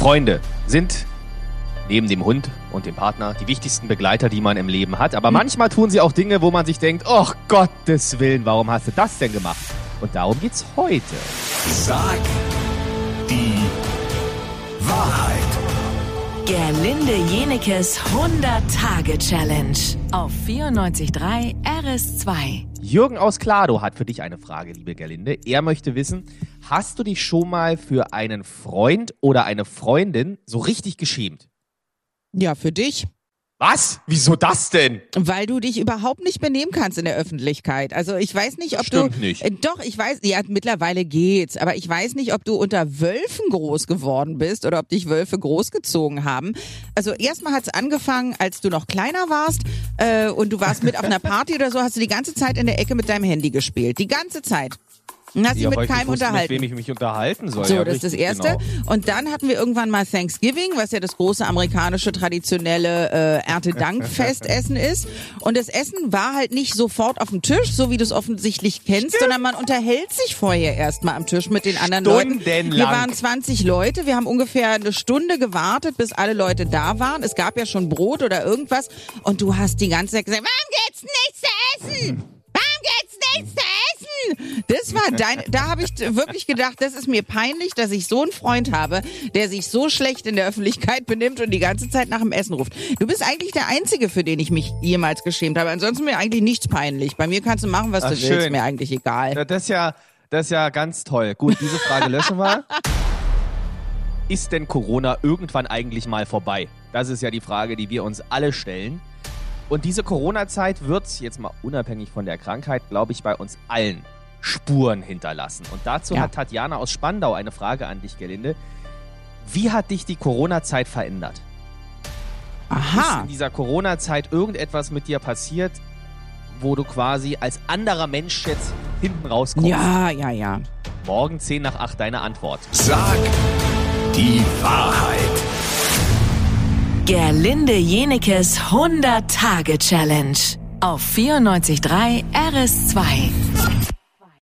Freunde sind neben dem Hund und dem Partner die wichtigsten Begleiter, die man im Leben hat. Aber manchmal tun sie auch Dinge, wo man sich denkt, oh Gottes Willen, warum hast du das denn gemacht? Und darum geht's heute. Sag die Wahrheit. Gerlinde Jenekes 100-Tage-Challenge auf 94.3 RS2. Jürgen aus Klado hat für dich eine Frage, liebe Gerlinde. Er möchte wissen, hast du dich schon mal für einen Freund oder eine Freundin so richtig geschämt? Ja, für dich. Was? Wieso das denn? Weil du dich überhaupt nicht benehmen kannst in der Öffentlichkeit. Also ich weiß nicht, ob Stimmt du. nicht. Äh, doch, ich weiß, ja, mittlerweile geht's, aber ich weiß nicht, ob du unter Wölfen groß geworden bist oder ob dich Wölfe großgezogen haben. Also erstmal hat's angefangen, als du noch kleiner warst äh, und du warst mit auf einer Party oder so, hast du die ganze Zeit in der Ecke mit deinem Handy gespielt. Die ganze Zeit. Und hast dich Ja, mit keinem wusste, unterhalten. Mit wem ich mich unterhalten soll. So, ja, das ist das Erste. Genau. Und dann hatten wir irgendwann mal Thanksgiving, was ja das große amerikanische traditionelle äh, Erntedankfestessen ist. Und das Essen war halt nicht sofort auf dem Tisch, so wie du es offensichtlich kennst, sondern man unterhält sich vorher erstmal am Tisch mit den anderen Leuten. Wir waren 20 Leute, wir haben ungefähr eine Stunde gewartet, bis alle Leute da waren. Es gab ja schon Brot oder irgendwas. Und du hast die ganze Zeit gesagt, warum gibt's nichts zu essen? Warum gibt's nichts zu essen? Das war dein, da habe ich wirklich gedacht, das ist mir peinlich, dass ich so einen Freund habe, der sich so schlecht in der Öffentlichkeit benimmt und die ganze Zeit nach dem Essen ruft. Du bist eigentlich der Einzige, für den ich mich jemals geschämt habe. Ansonsten mir eigentlich nichts peinlich. Bei mir kannst du machen, was Ach, du willst, schön. mir eigentlich egal. Ja, Das ist ja, das ist ja ganz toll. Gut, diese Frage löschen wir. Ist denn Corona irgendwann eigentlich mal vorbei? Das ist ja die Frage, die wir uns alle stellen. Und diese Corona-Zeit wird, jetzt mal unabhängig von der Krankheit, glaube ich, bei uns allen Spuren hinterlassen. Und dazu Ja. hat Tatjana aus Spandau eine Frage an dich, Gelinde. Wie hat dich die Corona-Zeit verändert? Ist Aha. in dieser Corona-Zeit irgendetwas mit dir passiert, wo du quasi als anderer Mensch jetzt hinten rauskommst? Ja, ja, ja. Morgen 10 nach 8 deine Antwort. Sag die Wahrheit. Gerlinde Jenekes 100-Tage-Challenge auf 94.3 RS2.